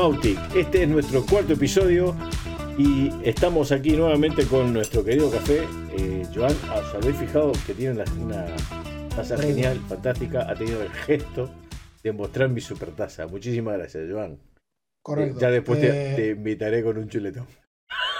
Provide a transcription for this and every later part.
Mautic. Este es nuestro cuarto episodio y estamos aquí nuevamente con nuestro querido café. Eh, Joan, ah, ¿os habéis fijado que tiene una, taza genial, fantástica? Ha tenido el gesto de mostrar mi super taza. Muchísimas gracias, Joan. Correcto. Ya después te, Eh, te invitaré con un chuletón.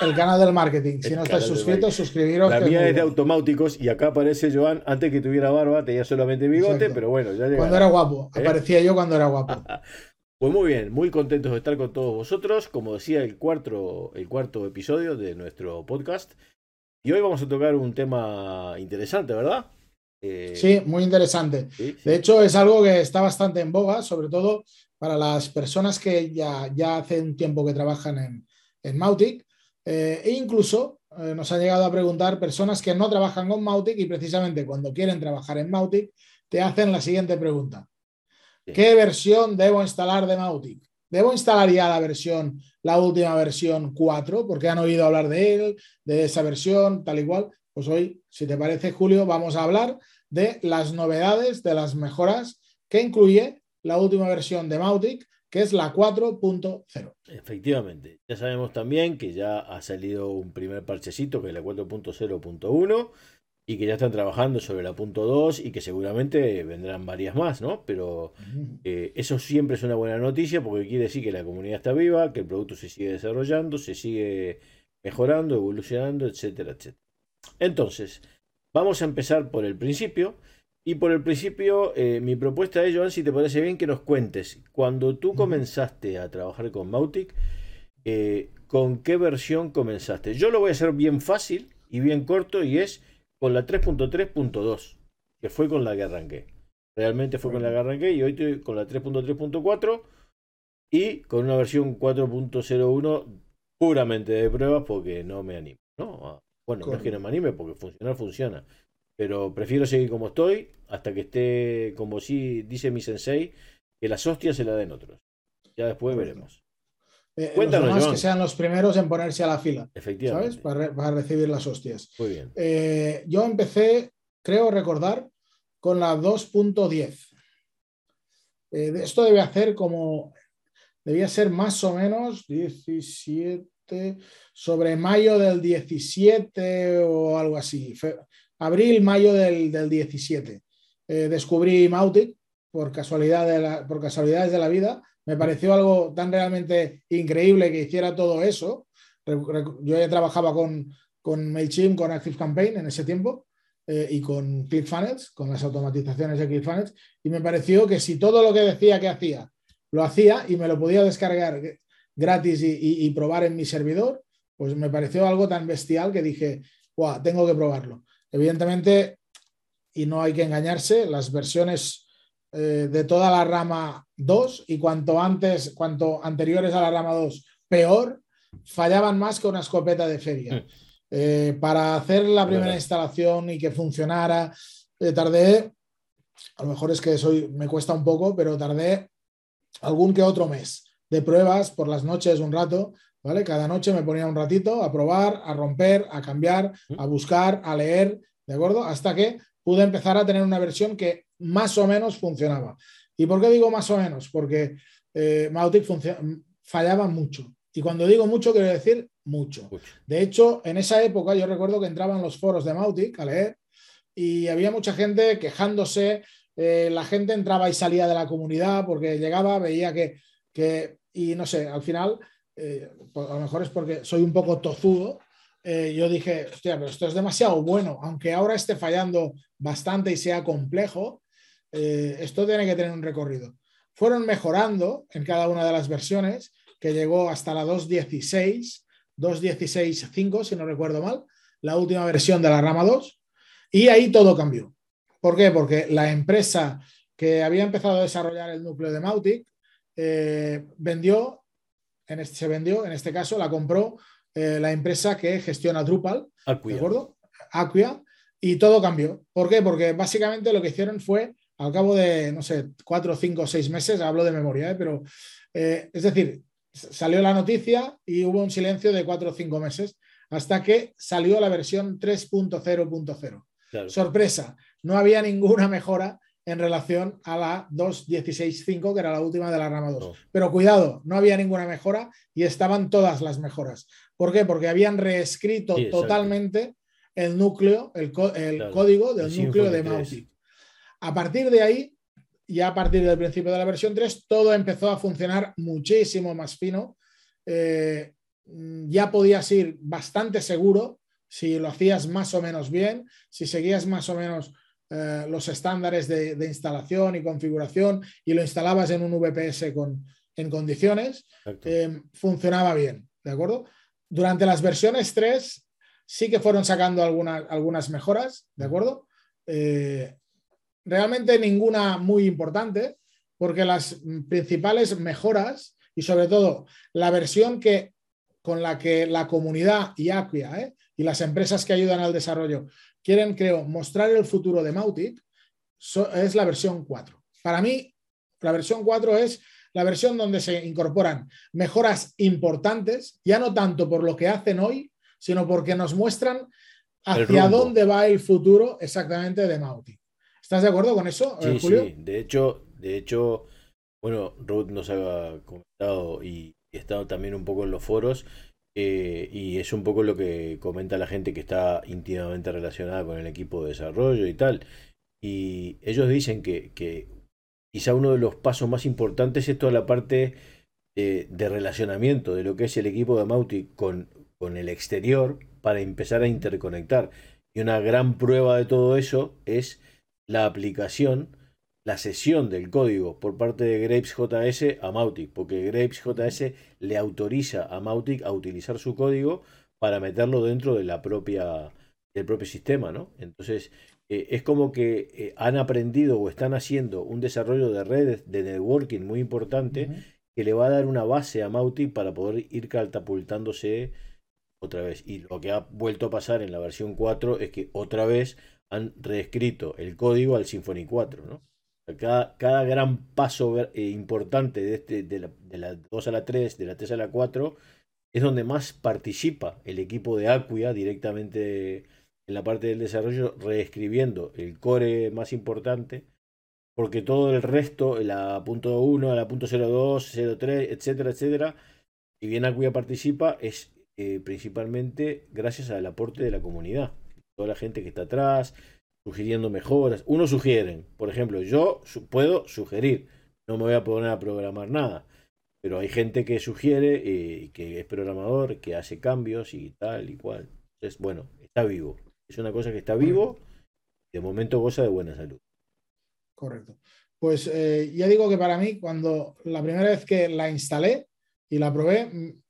El canal del marketing. Si El no del suscritos, suscribiros. La mía es de automáticos y acá aparece Joan. Antes que tuviera barba, tenía solamente bigote, Exacto. pero bueno, ya. Cuando era guapo. ¿Eh? Aparecía yo cuando era guapo. Pues muy bien, muy contentos de estar con todos vosotros. Como decía, el cuarto, el cuarto episodio de nuestro podcast. Y hoy vamos a tocar un tema interesante, ¿verdad? Eh, Sí, muy interesante. sí, sí. De hecho, es algo que está bastante en boga, sobre todo para las personas que ya, ya hace un tiempo que trabajan en, en Mautic. eh, e incluso eh, nos han llegado a preguntar personas que no trabajan con Mautic y precisamente cuando quieren trabajar en Mautic te hacen la siguiente pregunta. ¿Qué versión debo instalar de Mautic? ¿Debo instalar ya la versión, la última versión 4? Porque han oído hablar de él, de esa versión, tal y cual. Pues hoy, si te parece, Julio, vamos a hablar de las novedades, de las mejoras que incluye la última versión de Mautic, que es la 4.0. Efectivamente. Ya sabemos también que ya ha salido un primer parchecito que es la 4.0.1 y que ya están trabajando sobre la punto .2 y que seguramente vendrán varias más, ¿no? Pero eh, eso siempre es una buena noticia porque quiere decir que la comunidad está viva, que el producto se sigue desarrollando, se sigue mejorando, evolucionando, etcétera, etcétera. Entonces, vamos a empezar por el principio. Y por el principio, eh, mi propuesta es, Joan, si te parece bien, que nos cuentes, cuando tú comenzaste a trabajar con Mautic, eh, ¿con qué versión comenzaste? Yo lo voy a hacer bien fácil y bien corto y es con la 3.3.2, que fue con la que arranqué. Realmente fue con la que arranqué y hoy estoy con la 3.3.4 y con una versión 4.01 puramente de pruebas porque no me animo. ¿no? Ah, Bueno, no es que no me anime porque funcionar funciona. Pero prefiero seguir como estoy hasta que esté, como sí dice mi sensei, que las hostias se la den otros. Ya después Correcto. veremos. Eh, los Cuéntanos, demás que sean los primeros en ponerse a la fila, ¿sabes? Efectivamente. Para, re- para recibir las hostias. Muy bien. Eh, yo empecé, creo recordar, con la 2.10. Eh, esto debe hacer como, debía ser más o menos 17, sobre mayo del 17 o algo así. Fe- abril, mayo del, del 17. Eh, descubrí Mautic por, casualidad de la- por casualidades de la vida. Me pareció algo tan realmente increíble que hiciera todo eso. Yo ya trabajaba con, con MailChimp, con ActiveCampaign en ese tiempo eh, y con ClickFunnels, con las automatizaciones de ClickFunnels, y me pareció que si todo lo que decía que hacía lo hacía y me lo podía descargar gratis y, y- y probar en mi servidor, pues me pareció algo tan bestial que dije, "Buah, tengo que probarlo. Evidentemente, y no hay que engañarse, las versiones eh, de toda la rama 2 y cuanto antes, cuanto anteriores a la rama 2, peor, fallaban más que una escopeta de feria. Mm. Eh, para hacer la primera instalación y que funcionara, eh, tardé, a lo mejor es que soy, me cuesta un poco, pero tardé algún que otro mes de pruebas por las noches un rato, ¿vale? Cada noche me ponía un ratito a probar, a romper, a cambiar, a buscar, a leer, ¿de acuerdo? Hasta que pude empezar a tener una versión que más o menos funcionaba. ¿Y por qué digo más o menos? Porque eh, Mautic fallaba mucho. Y cuando digo mucho, quiero decir mucho. Mucho. De hecho, en esa época yo recuerdo que entraba en los foros de Mautic a leer y había mucha gente quejándose, eh, la gente entraba y salía de la comunidad porque llegaba, veía que, que y no sé, al final, eh, pues a lo mejor es porque soy un poco tozudo, eh, yo dije, hostia, pero esto es demasiado bueno, aunque ahora esté fallando bastante y sea complejo, eh, esto tiene que tener un recorrido. Fueron mejorando en cada una de las versiones, que llegó hasta la 2.16, 2.16.5, si no recuerdo mal, la última versión de la rama 2, y ahí todo cambió. ¿Por qué? Porque la empresa que había empezado a desarrollar el núcleo de Mautic eh, vendió, en se vendió, en este caso la compró eh, la empresa que gestiona Drupal, ¿de Acquia. acuerdo? Acquia, y todo cambió. ¿Por qué? Porque básicamente lo que hicieron fue, al cabo de, no sé, cuatro, cinco, seis meses, hablo de memoria, ¿eh? pero eh, es decir, salió la noticia y hubo un silencio de cuatro o cinco meses hasta que salió la versión 3.0.0. Claro. Sorpresa, no había ninguna mejora en relación a la 2.16.5, que era la última de la rama 2. Pero cuidado, no había ninguna mejora y estaban todas las mejoras. ¿Por qué? Porque habían reescrito totalmente el núcleo, el, código del núcleo de Mautic. A partir de ahí, ya a partir del principio de la versión 3, todo empezó a funcionar muchísimo más fino. Eh, ya podías ir bastante seguro si lo hacías más o menos bien, si seguías más o menos eh, los estándares de, instalación y configuración y lo instalabas en un VPS con, en condiciones, eh, funcionaba bien, ¿de acuerdo? Durante las versiones 3 sí que fueron sacando algunas, algunas mejoras, ¿de acuerdo? Eh, realmente ninguna muy importante, porque las principales mejoras y sobre todo la versión que con la que la comunidad y Acquia y las empresas que ayudan al desarrollo quieren, creo, mostrar el futuro de Mautic, es la versión 4. Para mí, la versión 4 es la versión donde se incorporan mejoras importantes, ya no tanto por lo que hacen hoy, sino porque nos muestran hacia dónde va el futuro exactamente de Mautic. ¿Estás de acuerdo con eso, sí, Julio? Sí, de hecho, de hecho, bueno, Ruth nos ha comentado y, y estado también un poco en los foros eh, y es un poco lo que comenta la gente que está íntimamente relacionada con el equipo de desarrollo y tal. Y ellos dicen que, quizá uno de los pasos más importantes es toda la parte eh, de relacionamiento de lo que es el equipo de Mauti con, con el exterior para empezar a interconectar. Y una gran prueba de todo eso es la aplicación la sesión del código por parte de Grapes JS a Mautic, porque Grapes JS le autoriza a Mautic a utilizar su código para meterlo dentro de la propia, del propio sistema, ¿no? Entonces, eh, es como que eh, han aprendido o están haciendo un desarrollo de redes de networking muy importante que le va a dar una base a Mautic para poder ir catapultándose otra vez. Y lo que ha vuelto a pasar en la versión 4 es que otra vez han reescrito el código al Symfony 4, ¿no? Cada, gran paso eh, importante de, este, de, la, 2 a la 3, de la 3 a la 4, es donde más participa el equipo de Acquia directamente en la parte del desarrollo, reescribiendo el core más importante, porque todo el resto, la punto 1, la punto 02, 03, etcétera, etcétera, y bien Acquia participa, es eh, principalmente gracias al aporte de la comunidad. Toda la gente que está atrás, sugiriendo mejoras. Uno sugieren, por ejemplo, yo puedo sugerir, no me voy a poner a programar nada, pero hay gente que sugiere, eh, que es programador, que hace cambios y tal y cual. Entonces, bueno, está vivo. Es una cosa que está vivo y de momento goza de buena salud. Correcto. Pues eh, ya digo que para mí, cuando la primera vez que la instalé y la probé, mm,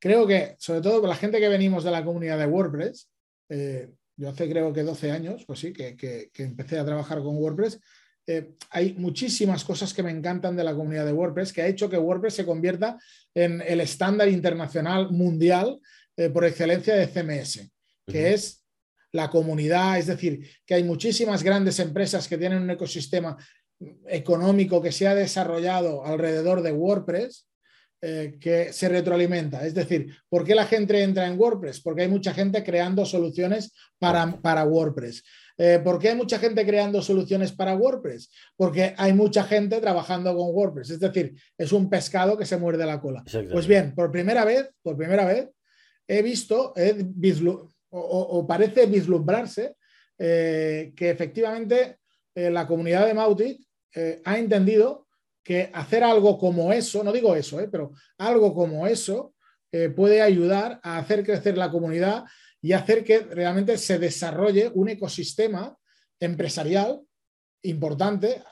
creo que, sobre todo la gente que venimos de la comunidad de WordPress, eh, yo hace creo que 12 años, pues sí, que, empecé a trabajar con WordPress. Eh, hay muchísimas cosas que me encantan de la comunidad de WordPress, que ha hecho que WordPress se convierta en el estándar internacional mundial eh, por excelencia de CMS, que es la comunidad, es decir, que hay muchísimas grandes empresas que tienen un ecosistema económico que se ha desarrollado alrededor de WordPress eh, que se retroalimenta. Es decir, ¿por qué la gente entra en WordPress? Porque hay mucha gente creando soluciones para, para WordPress. Eh, ¿Por qué hay mucha gente creando soluciones para WordPress? Porque hay mucha gente trabajando con WordPress. Es decir, es un pescado que se muerde la cola. Pues bien, por primera vez, por primera vez, he visto o, parece vislumbrarse eh, que efectivamente la comunidad de Mautic ha entendido que hacer algo como eso, no digo eso, eh, pero algo como eso eh, puede ayudar a hacer crecer la comunidad y hacer que realmente se desarrolle un ecosistema empresarial importante,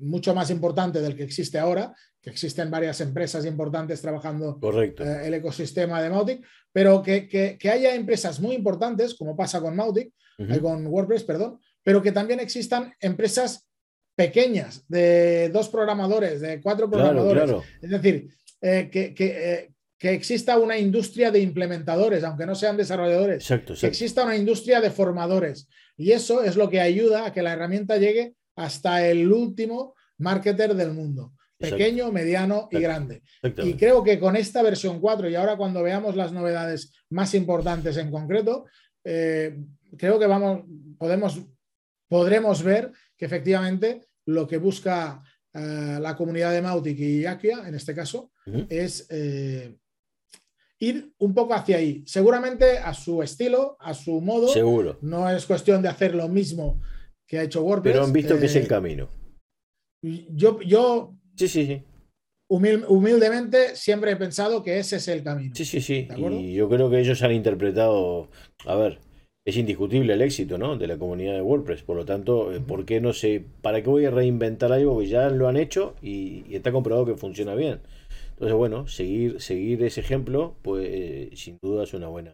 mucho más importante del que existe ahora, que existen varias empresas importantes trabajando Correcto. Eh, el ecosistema de Mautic, pero que, haya empresas muy importantes, como pasa con Mautic, con WordPress, perdón, pero que también existan empresas pequeñas de dos programadores, de cuatro programadores. Es decir, eh, eh, que, exista una industria de implementadores, aunque no sean desarrolladores. Que exista una industria de formadores. Y eso es lo que ayuda a que la herramienta llegue hasta el último marketer del mundo. Pequeño, mediano y grande. Y creo que con esta versión 4 y ahora cuando veamos las novedades más importantes en concreto, eh, creo que vamos, podemos, podremos ver que efectivamente lo que busca eh, la comunidad de Mautic y Akia, en este caso, es eh, ir un poco hacia ahí. Seguramente a su estilo, a su modo. Seguro. No es cuestión de hacer lo mismo que ha hecho WordPress. Pero han visto que es el camino. Yo, yo sí, sí, sí humildemente siempre he pensado que ese es el camino. Sí, sí, sí. Y yo creo que ellos han interpretado, a ver, es indiscutible el éxito ¿no? de la comunidad de WordPress. Por lo tanto, eh, ¿por qué no sé? ¿Para qué voy a reinventar algo que ya lo han hecho y, está comprobado que funciona bien? Entonces, bueno, seguir, seguir ese ejemplo, pues eh, sin duda es una buena,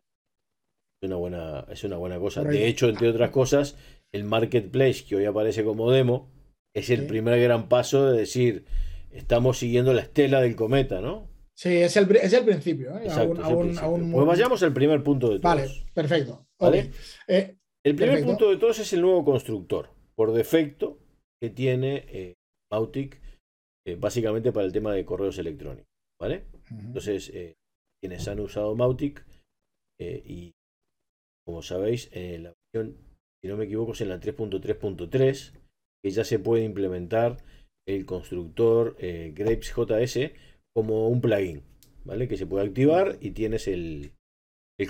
una buena, es una buena cosa. De hecho, entre otras cosas, el marketplace que hoy aparece como demo es el primer gran paso de decir estamos siguiendo la estela del cometa, ¿no? Sí, es el, es el principio. ¿eh? Pues vayamos al primer punto de todos. Vale, perfecto. ¿Vale? Eh, el primer punto de todos es el nuevo constructor, por defecto, que tiene eh, Mautic, eh, básicamente para el tema de correos electrónicos. ¿Vale? Entonces, quienes han usado Mautic, y como sabéis, en la versión, si no me equivoco, es en la 3.3.3, que ya se puede implementar el constructor eh, Grapes JS como un plugin, ¿vale? Que se puede activar y tienes el,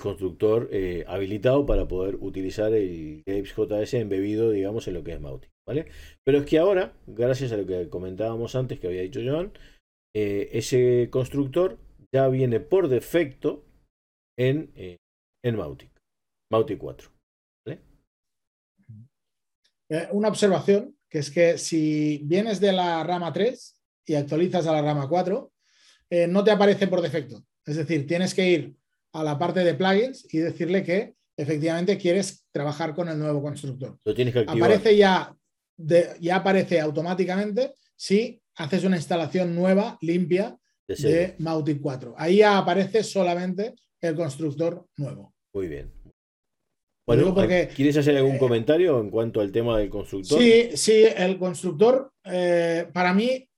constructor eh, habilitado para poder utilizar el JS embebido, digamos, en lo que es Mautic, ¿vale? Pero es que ahora, gracias a lo que comentábamos antes que había dicho Joan, eh, ese constructor ya viene por defecto en, en Mautic, Mautic 4. una observación que es que si vienes de la rama 3 y actualizas a la rama 4, eh, no te aparece por defecto. Es decir, tienes que ir a la parte de plugins y decirle que efectivamente quieres trabajar con el nuevo constructor. Lo tienes que Aparece ya, ya aparece automáticamente si haces una instalación nueva, limpia, de, de Mautic 4. Ahí ya aparece solamente el constructor nuevo. Muy bien. ¿quieres hacer algún comentario en cuanto al tema del constructor? Sí, sí, el constructor, eh, para mí,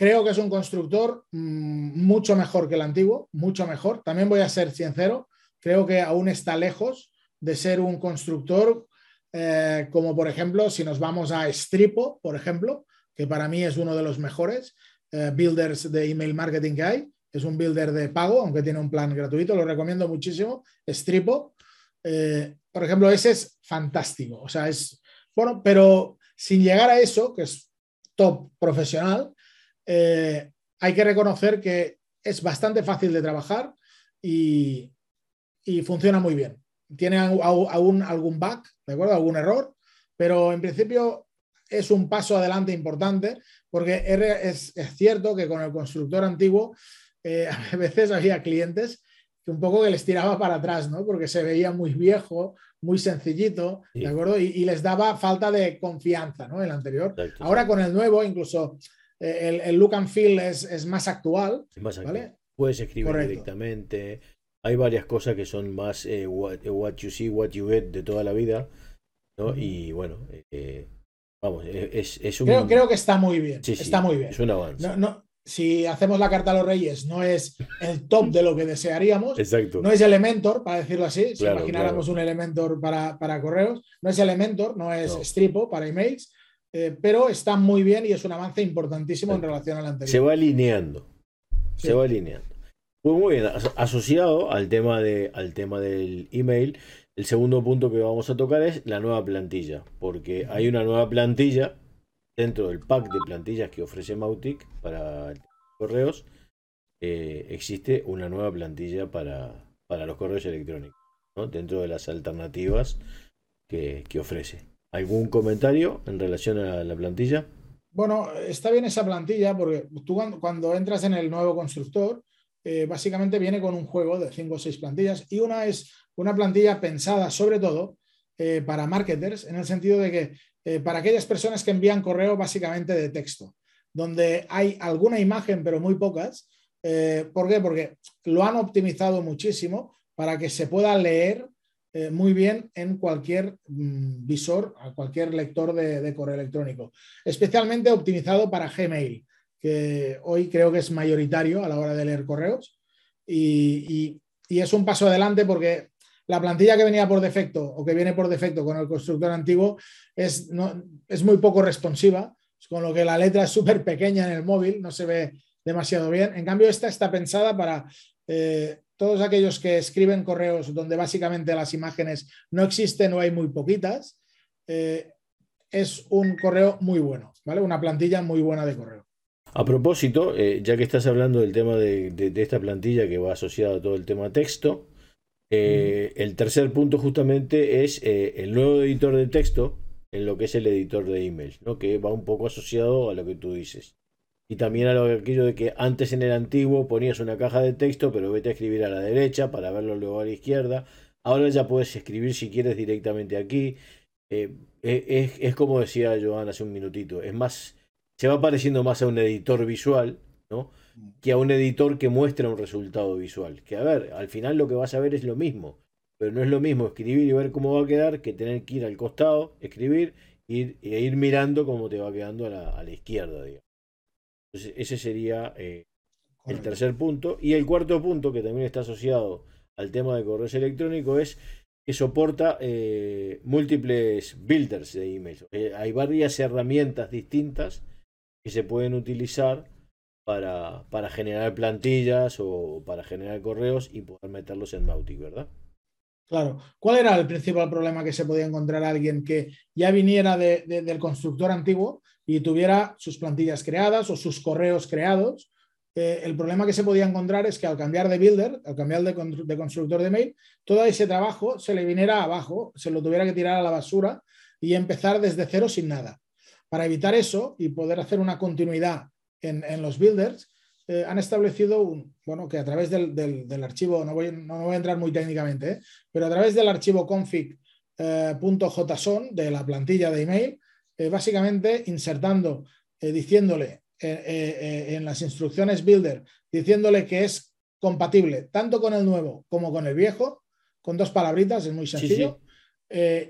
creo que es un constructor mm, mucho mejor que el antiguo, mucho mejor. También voy a ser sincero, creo que aún está lejos de ser un constructor eh, como, por ejemplo, si nos vamos a Stripo, por ejemplo, que para mí es uno de los mejores eh, builders de email marketing que hay es un builder de pago, aunque tiene un plan gratuito, lo recomiendo muchísimo. Stripo, eh, por ejemplo, ese es fantástico. O sea, es bueno, pero sin llegar a eso, que es top profesional, eh, hay que reconocer que es bastante fácil de trabajar y, funciona muy bien. Tiene algún, algún bug, ¿de acuerdo? Algún error, pero en principio es un paso adelante importante porque es, es cierto que con el constructor antiguo eh, a veces había clientes que un poco que les tiraba para atrás, ¿no? Porque se veía muy viejo, muy sencillito, ¿de acuerdo? Y, les daba falta de confianza, ¿no? El anterior. Ahora con el nuevo, incluso eh, el, look and feel es, más actual. ¿vale? Puedes escribir directamente. Hay varias cosas que son más eh, what, you see, what you get de toda la vida, ¿no? Y bueno, vamos, es, un... Creo, creo, que está muy bien. está muy bien. Es un avance. no, si hacemos la carta a los reyes, no es el top de lo que desearíamos. Exacto. No es Elementor, para decirlo así, si imagináramos un Elementor para, correos. No es Elementor, no es Stripo para emails, eh, pero está muy bien y es un avance importantísimo en relación al anterior. Se va alineando. Se va alineando. Pues muy bien, asociado al tema, de, al tema del email, el segundo punto que vamos a tocar es la nueva plantilla, porque hay una nueva plantilla dentro del pack de plantillas que ofrece Mautic para correos, eh, existe una nueva plantilla para, para los correos electrónicos, dentro de las alternativas que, ofrece. ¿Algún comentario en relación a la plantilla? Bueno, está bien esa plantilla porque tú cuando, entras en el nuevo constructor, eh, básicamente viene con un juego de 5 o 6 plantillas y una es una plantilla pensada sobre todo eh, para marketers en el sentido de que eh, para aquellas personas que envían correo básicamente de texto, donde hay alguna imagen, pero muy pocas. ¿Por qué? Porque lo han optimizado muchísimo para que se pueda leer eh, muy bien en cualquier mm, visor, a cualquier lector de, correo electrónico. Especialmente optimizado para Gmail, que hoy creo que es mayoritario a la hora de leer correos. y es un paso adelante porque la plantilla que venía por defecto o que viene por defecto con el constructor antiguo es, no, es muy poco responsiva, con lo que la letra es súper pequeña en el móvil, no se ve demasiado bien. En cambio, esta está pensada para eh, todos aquellos que escriben correos donde básicamente las imágenes no existen o hay muy poquitas. Eh, es un correo muy bueno, ¿vale? Una plantilla muy buena de correo. A propósito, eh, ya que estás hablando del tema de, esta plantilla que va asociado a todo el tema texto, eh, el tercer punto justamente es el nuevo editor de texto en lo que es el editor de emails, ¿no? que va un poco asociado a lo que tú dices. Y también a lo aquello de que antes en el antiguo ponías una caja de texto, pero vete a escribir a la derecha para verlo luego a la izquierda. Ahora ya puedes escribir si quieres directamente aquí. E, es, como decía Joan hace un minutito, es más, se va pareciendo más a un editor visual, ¿no? que a un editor que muestra un resultado visual. Que a ver, al final lo que vas a ver es lo mismo, pero no es lo mismo escribir y ver cómo va a quedar que tener que ir al costado, escribir ir, e ir mirando cómo te va quedando a la, izquierda. Digamos. Entonces, ese sería eh, el tercer punto. Y el cuarto punto, que también está asociado al tema de correos electrónicos, es que soporta eh, múltiples builders de emails. Eh, hay varias herramientas distintas que se pueden utilizar para, para generar plantillas o para generar correos y poder meterlos en Mautic, ¿verdad? Claro. ¿Cuál era el principal problema que se podía encontrar alguien que ya viniera del constructor antiguo y tuviera sus plantillas creadas o sus correos creados? Eh, el problema que se podía encontrar es que al cambiar de builder, al cambiar de, de, constructor de mail, todo ese trabajo se le viniera abajo, se lo tuviera que tirar a la basura y empezar desde cero sin nada. Para evitar eso y poder hacer una continuidad en, los builders, eh, han establecido un, bueno, que a través del, archivo, no voy, no voy, a entrar muy técnicamente, eh, pero a través del archivo config.json de la plantilla de email, básicamente insertando, diciéndole en las instrucciones builder, diciéndole que es compatible tanto con el nuevo como con el viejo, con dos palabritas, es muy sencillo.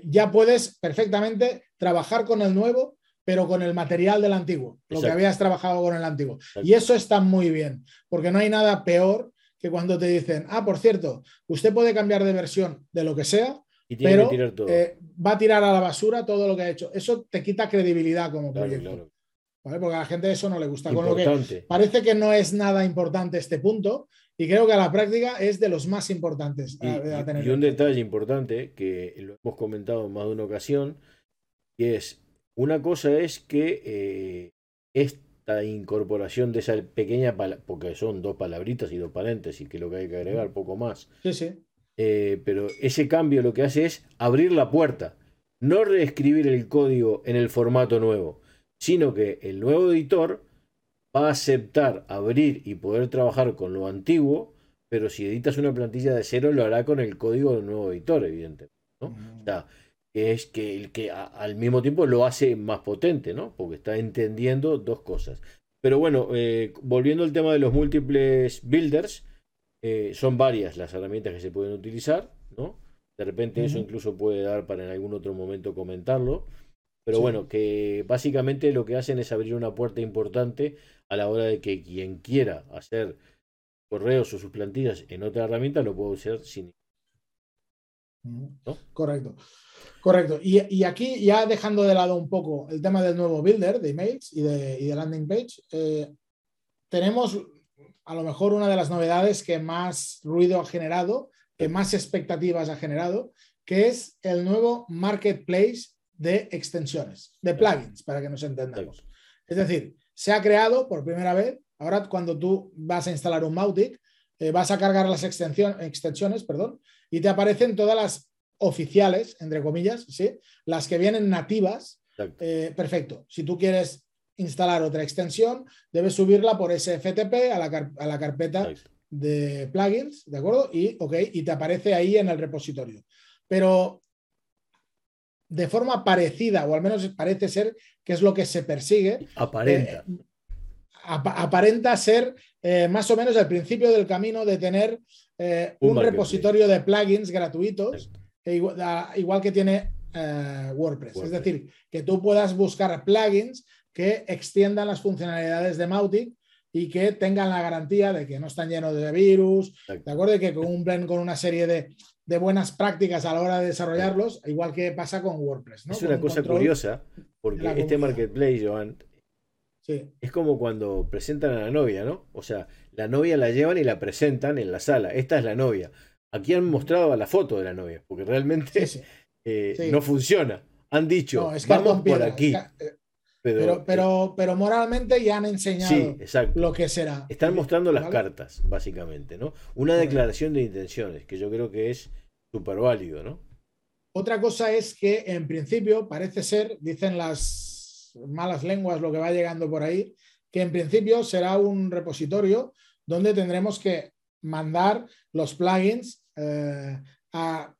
ya puedes perfectamente trabajar con el nuevo pero con el material del antiguo, lo que habías trabajado con el antiguo. Y eso está muy bien, porque no hay nada peor que cuando te dicen, ah, por cierto, usted puede cambiar de versión de lo que sea, pero eh, va a tirar a la basura todo lo que ha hecho. Eso te quita credibilidad como proyecto. Porque a la gente eso no le gusta. Con lo que parece que no es nada importante este punto, y creo que a la práctica es de los más importantes. y un detalle importante que lo hemos comentado en más de una ocasión, y es una cosa es que eh, esta incorporación de esa pequeña, porque son dos palabritas y dos paréntesis, que es lo que hay que agregar, poco más. Sí, sí. Eh, pero ese cambio lo que hace es abrir la puerta, no reescribir el código en el formato nuevo, sino que el nuevo editor va a aceptar abrir y poder trabajar con lo antiguo, pero si editas una plantilla de cero lo hará con el código del nuevo editor, evidentemente. ¿no? O sea, es que el que al mismo tiempo lo hace más potente, ¿no? Porque está entendiendo dos cosas. Pero bueno, eh, volviendo al tema de los múltiples builders, eh, son varias las herramientas que se pueden utilizar, ¿no? De repente eso incluso puede dar para en algún otro momento comentarlo. Pero bueno, que básicamente lo que hacen es abrir una puerta importante a la hora de que quien quiera hacer correos o sus plantillas en otra herramienta lo pueda hacer sin. ¿no? Correcto. Correcto. Y, aquí, ya dejando de lado un poco el tema del nuevo builder de emails y de, landing page, eh, tenemos a lo mejor una de las novedades que más ruido ha generado, que más expectativas ha generado, que es el nuevo marketplace de extensiones, de plugins, para que nos entendamos. Es decir, se ha creado por primera vez, ahora cuando tú vas a instalar un Mautic, eh, vas a cargar las extensiones perdón, y te aparecen todas las oficiales, entre comillas, ¿sí? las que vienen nativas, eh, perfecto. Si tú quieres instalar otra extensión, debes subirla por SFTP a la, a la carpeta de plugins, ¿de acuerdo? Y, okay, y te aparece ahí en el repositorio. Pero de forma parecida, o al menos parece ser que es lo que se persigue. Aparenta. Eh, aparenta ser eh, más o menos el principio del camino de tener un, repositorio de plugins gratuitos e igual, que tiene eh, WordPress. Es decir, que tú puedas buscar plugins que extiendan las funcionalidades de Mautic y que tengan la garantía de que no están llenos de virus, ¿de acuerdo? Y que cumplen con una serie de, de buenas prácticas a la hora de desarrollarlos, igual que pasa con WordPress. Es una cosa curiosa, porque este marketplace, Joan, es como cuando presentan a la novia, ¿no? O sea, la novia la llevan y la presentan en la sala. Esta es la novia. Aquí han mostrado la foto de la novia, porque realmente eh, no funciona. Han dicho, vamos por aquí. Eh, pero, pero, eh, pero, moralmente ya han enseñado lo que será. Están mostrando las cartas, básicamente, ¿no? Una declaración de intenciones, que yo creo que es súper válido, ¿no? Otra cosa es que en principio parece ser, dicen las malas lenguas, lo que va llegando por ahí, que en principio será un repositorio donde tendremos que mandar los plugins eh, a,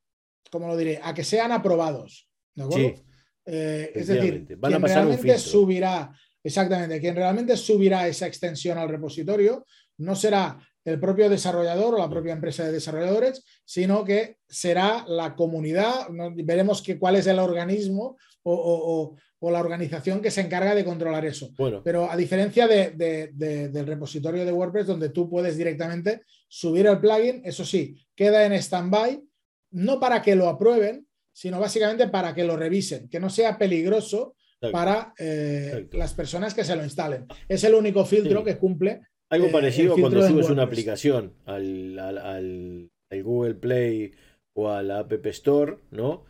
¿cómo lo diré? A que sean aprobados. ¿De acuerdo? Eh, es decir, quien realmente subirá, exactamente, quien realmente subirá esa extensión al repositorio no será el propio desarrollador o la propia empresa de desarrolladores, sino que será la comunidad, veremos que, cuál es el organismo o, la organización que se encarga de controlar eso. Pero a diferencia del repositorio de WordPress, donde tú puedes directamente subir el plugin, eso sí, queda en stand-by, no para que lo aprueben, sino básicamente para que lo revisen, que no sea peligroso para eh, las personas que se lo instalen. Es el único filtro que cumple. Algo eh, parecido cuando subes una aplicación al, Google Play o a la App Store, ¿no?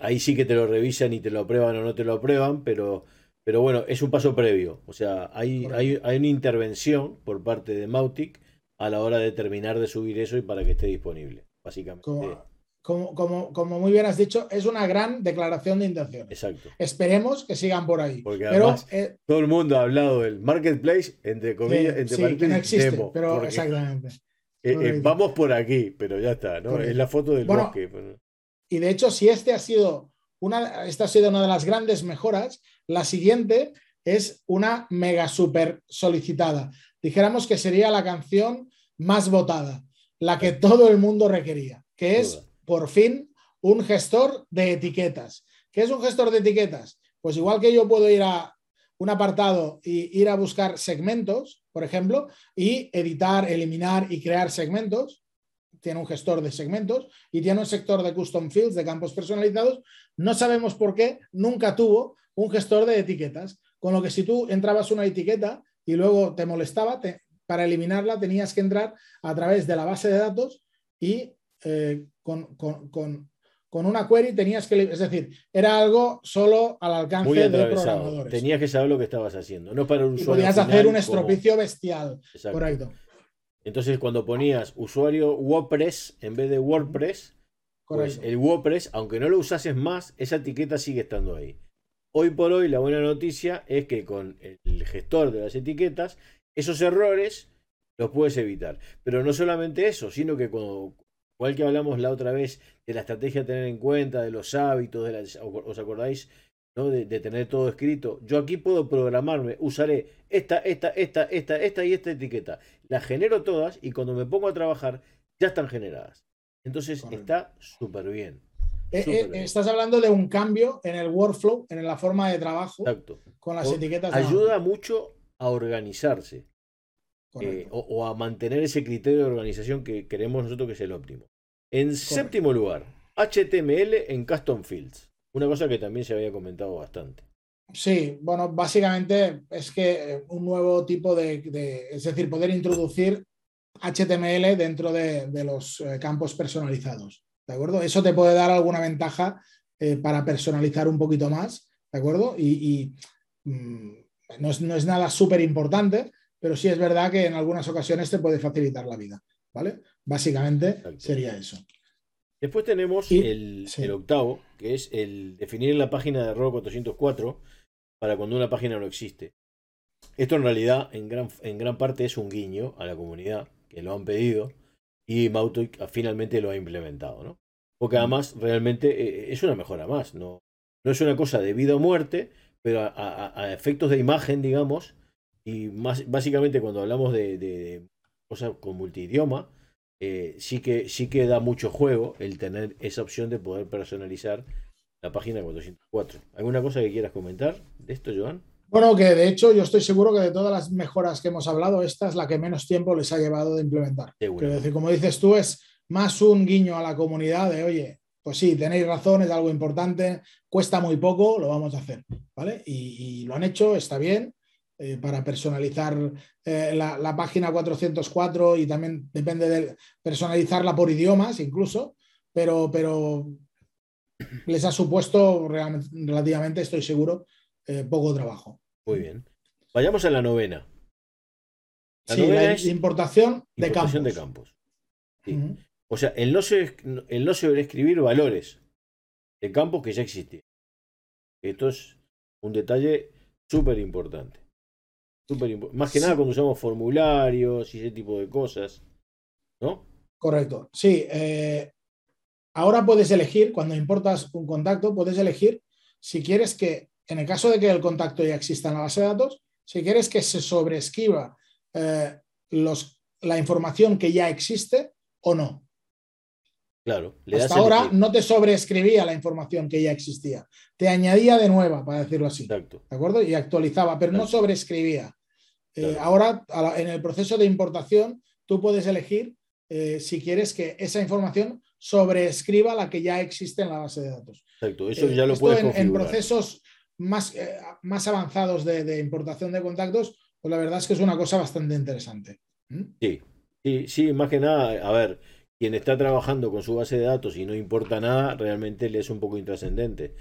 ahí sí que te lo revisan y te lo aprueban o no te lo aprueban, pero, pero bueno, es un paso previo. O sea, hay, hay, hay, una intervención por parte de Mautic a la hora de terminar de subir eso y para que esté disponible, básicamente como, muy bien has dicho, es una gran declaración de intención. Exacto. Esperemos que sigan por ahí. Porque además, eh, todo el mundo ha hablado del marketplace, entre comillas, entre sí, que no existe, pero exactamente. Eh, eh, vamos por aquí, pero ya está, ¿no? Es la foto del bosque. Y de hecho, si este ha sido una, esta ha sido una de las grandes mejoras, la siguiente es una mega super solicitada. Dijéramos que sería la canción más votada, la que todo el mundo requería, que es por fin un gestor de etiquetas. ¿Qué es un gestor de etiquetas? Pues igual que yo puedo ir a un apartado y ir a buscar segmentos, por ejemplo, y editar, eliminar y crear segmentos, tiene un gestor de segmentos y tiene un sector de custom fields, de campos personalizados, no sabemos por qué nunca tuvo un gestor de etiquetas. Con lo que si tú entrabas una etiqueta y luego te molestaba, para eliminarla tenías que entrar a través de la base de datos y eh, con, una query tenías que, es decir, era algo solo al alcance de programadores. Tenías que saber lo que estabas haciendo, no para un usuario. podías hacer un estropicio bestial. Correcto. Entonces, cuando ponías usuario WordPress en vez de WordPress, pues el WordPress, aunque no lo usases más, esa etiqueta sigue estando ahí. Hoy por hoy, la buena noticia es que con el gestor de las etiquetas, esos errores los puedes evitar. Pero no solamente eso, sino que cuando, Igual que hablamos la otra vez de la estrategia a tener en cuenta, de los hábitos, de ¿os acordáis? ¿no? De, tener todo escrito. Yo aquí puedo programarme, usaré esta, esta, esta, esta, esta y esta etiqueta. Las genero todas y cuando me pongo a trabajar ya están generadas. Entonces está súper bien. Eh, eh, estás hablando de un cambio en el workflow, en la forma de trabajo con las etiquetas. Ayuda mucho a organizarse. Eh, o, a mantener ese criterio de organización que queremos nosotros que es el óptimo. En séptimo lugar, HTML en Custom Fields. Una cosa que también se había comentado bastante. Sí, bueno, básicamente es que eh, un nuevo tipo de, es decir, poder introducir HTML dentro de, los eh, campos personalizados. ¿De acuerdo? Eso te puede dar alguna ventaja para personalizar un poquito más, ¿de acuerdo? Y, mm, no, es, no, es, nada súper importante, pero sí es verdad que en algunas ocasiones te puede facilitar la vida, ¿vale? Básicamente sería eso. Después tenemos el, octavo, que es el definir la página de error 404 para cuando una página no existe. Esto en realidad en gran, en gran parte es un guiño a la comunidad que lo han pedido y Mautic finalmente lo ha implementado, ¿no? Porque además realmente eh, es una mejora más, no, no es una cosa de vida o muerte, pero a efectos de imagen, digamos, y más, básicamente cuando hablamos de, cosas con multidioma, eh, sí, que, sí que da mucho juego el tener esa opción de poder personalizar la página 404. ¿Alguna cosa que quieras comentar de esto, Joan? Bueno, que de hecho yo estoy seguro que de todas las mejoras que hemos hablado, esta es la que menos tiempo les ha llevado de implementar. Quiero decir, como dices tú, es más un guiño a la comunidad de, oye, pues sí, tenéis razón, es algo importante, cuesta muy poco, lo vamos a hacer, ¿vale? Y, lo han hecho, está bien, eh, para personalizar eh, la, página 404 y también depende de personalizarla por idiomas incluso, pero, pero les ha supuesto relativamente, estoy seguro, eh, poco trabajo. Muy bien. Vayamos a la novena. La novena es importación de importación campos. De campos. O sea, el no, se, el no escribir valores de campos que ya existían. Esto es un detalle súper importante. Más que nada cuando usamos formularios y ese tipo de cosas. ¿No? Correcto. Sí. Eh, ahora puedes elegir, cuando importas un contacto, puedes elegir si quieres que, en el caso de que el contacto ya exista en la base de datos, si quieres que se sobreescriba eh, los, la información que ya existe o no. Claro. Hasta ahora no te sobreescribía la información que ya existía. Te añadía de nueva, para decirlo así. Exacto. ¿De acuerdo? Y actualizaba, pero no sobreescribía. Eh, ahora, en el proceso de importación, tú puedes elegir eh, si quieres que esa información sobreescriba la que ya existe en la base de datos. Exacto, eso ya lo puedes en, en, procesos más, eh, más avanzados de, importación de contactos, pues la verdad es que es una cosa bastante interesante. ¿Mm? Sí, sí, sí, más que nada, a ver, quien está trabajando con su base de datos y no importa nada, realmente le es un poco intrascendente.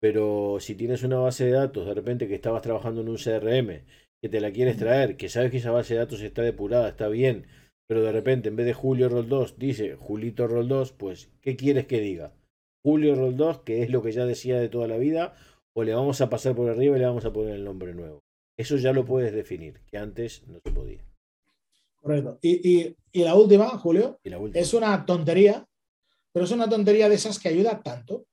Pero si tienes una base de datos, de repente que estabas trabajando en un CRM, que te la quieres traer, que sabes que esa base de datos está depurada, está bien, pero de repente en vez de Julio Roll 2 dice Julito Roll 2, pues ¿qué quieres que diga? Julio Roll 2, que es lo que ya decía de toda la vida, o le vamos a pasar por arriba y le vamos a poner el nombre nuevo. Eso ya lo puedes definir, que antes no se podía. Correcto. Y, la última, Julio, es una tontería, pero es una tontería de esas que ayuda tanto.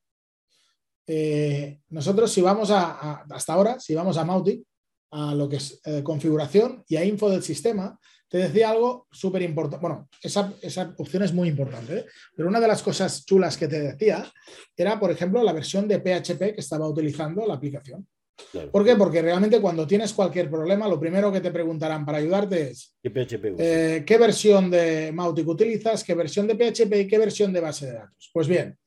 Eh, nosotros si vamos a, hasta ahora, si vamos a Mautic, a lo que es eh, configuración y a info del sistema, te decía algo súper importante. Bueno, esa, opción es muy importante, ¿eh? pero una de las cosas chulas que te decía era, por ejemplo, la versión de PHP que estaba utilizando la aplicación. ¿Por qué? Porque realmente cuando tienes cualquier problema, lo primero que te preguntarán para ayudarte es ¿Qué, eh, versión de Mautic utilizas, qué versión de PHP y qué versión de base de datos. Pues bien,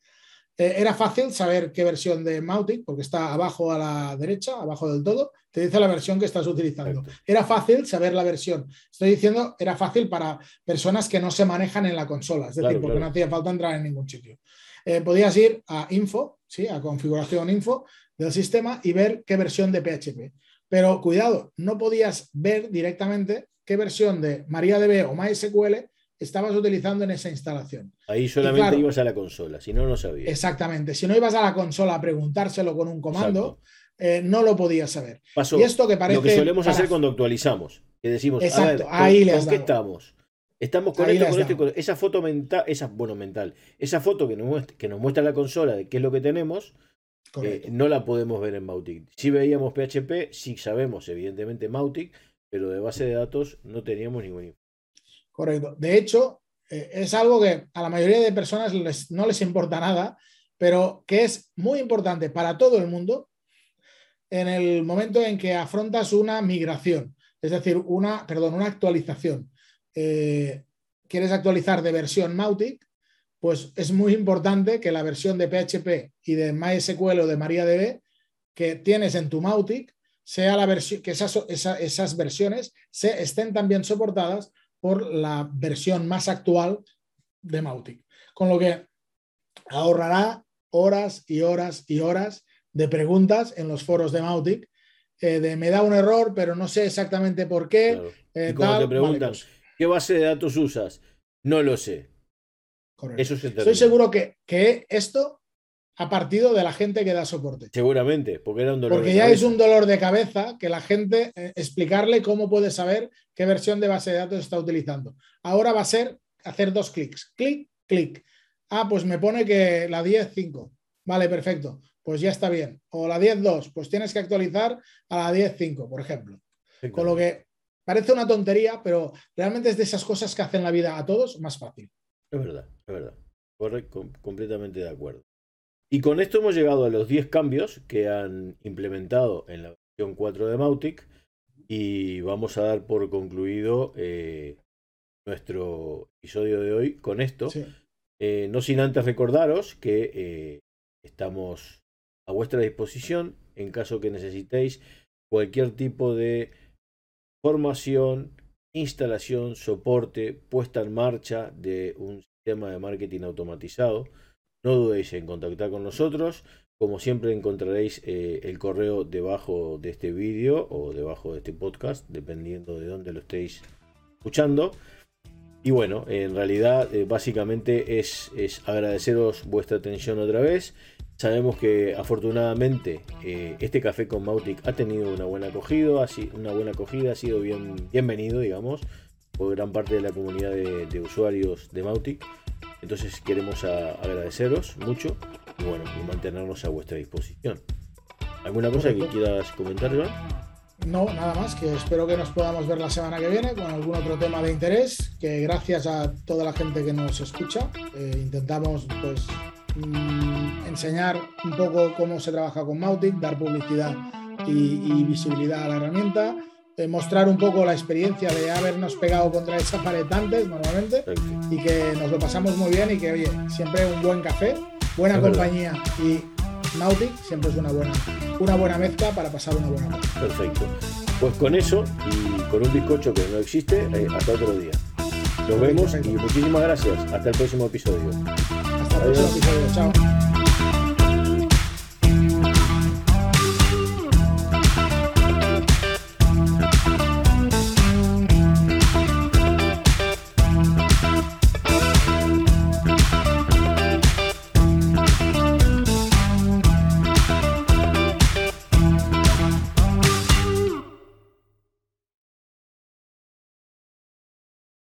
eh, era fácil saber qué versión de Mautic, porque está abajo a la derecha, abajo del todo, te dice la versión que estás utilizando. Era fácil saber la versión. Estoy diciendo, era fácil para personas que no se manejan en la consola, es decir, porque no hacía falta entrar en ningún sitio. Eh, podías ir a info, ¿sí? a configuración info, del sistema y ver qué versión de PHP. Pero cuidado, no podías ver directamente qué versión de MariaDB o MySQL estabas utilizando en esa instalación. Ahí solamente ibas a la consola, si no, no sabías. Exactamente. Si no ibas a la consola a preguntárselo con un comando, eh, no lo podías saber. y esto que parece. Lo que solemos hacer cuando actualizamos, que decimos, Exacto, ahí ¿con, qué estamos? Estamos con esto, con esto, con esa foto mental, esa, bueno, mental, esa foto que nos, muestra, que nos muestra la consola de qué es lo que tenemos, eh, no la podemos ver en Mautic. Si veíamos PHP, sí sabemos, evidentemente, Mautic, pero de base de datos no teníamos ningún Correcto. De hecho, eh, es algo que a la mayoría de personas no les importa nada, pero que es muy importante para todo el mundo en el momento en que afrontas una migración, es decir, una, perdón, una actualización. Eh, quieres actualizar de versión Mautic, pues es muy importante que la versión de PHP y de MySQL o de MariaDB que tienes en tu Mautic sea la versión, que esas, esas versiones se, estén también soportadas por la versión más actual de Mautic. Con lo que ahorrará horas y horas y horas de preguntas en los foros de Mautic, eh, de me da un error, pero no sé exactamente por qué. Eh, y te preguntan, pues ¿qué base de datos usas? No lo sé. Estoy seguro que, que, esto ha partido de la gente que da soporte. Seguramente, porque era un dolor Porque ya es un dolor de cabeza que la gente eh, explicarle cómo puede saber qué versión de base de datos está utilizando. Ahora va a ser hacer dos clics. Clic, clic. Ah, pues me pone que la 10.5. Vale, perfecto. Pues ya está bien. O la 10.2, pues tienes que actualizar a la 10.5, por ejemplo. Con lo que parece una tontería, pero realmente es de esas cosas que hacen la vida a todos más fácil. Es verdad, es verdad. Correcto, completamente de acuerdo. Y con esto hemos llegado a los 10 cambios que han implementado en la versión 4 de Mautic y vamos a dar por concluido eh, nuestro episodio de hoy con esto. Eh, no sin antes recordaros que eh, estamos a vuestra disposición en caso que necesitéis cualquier tipo de formación, instalación, soporte, puesta en marcha de un sistema de marketing automatizado. No dudéis en contactar con nosotros. Como siempre encontraréis eh, el correo debajo de este vídeo o debajo de este podcast, dependiendo de dónde lo estéis escuchando. Y bueno, en realidad eh, básicamente es, es, agradeceros vuestra atención otra vez. Sabemos que afortunadamente eh, este café con Mautic ha tenido una buena acogida, una buena acogida, ha sido bien, bienvenido, digamos, por gran parte de la comunidad de, usuarios de Mautic. Entonces queremos agradeceros mucho y bueno, y mantenernos a vuestra disposición. ¿Alguna cosa que quieras comentar, Joan? No, nada más, que espero que nos podamos ver la semana que viene con algún otro tema de interés, que gracias a toda la gente que nos escucha, eh, intentamos pues mm, enseñar un poco cómo se trabaja con Mautic, dar publicidad y, visibilidad a la herramienta, mostrar un poco la experiencia de habernos pegado contra esa pared antes normalmente y que nos lo pasamos muy bien y que oye, siempre un buen café, buena compañía y Nautic siempre es una buena, una buena mezcla para pasar una buena noche. Perfecto. Pues con eso y con un bizcocho que no existe, eh, hasta otro día. Nos vemos y muchísimas gracias. Hasta el próximo episodio. Hasta el próximo episodio. Chao.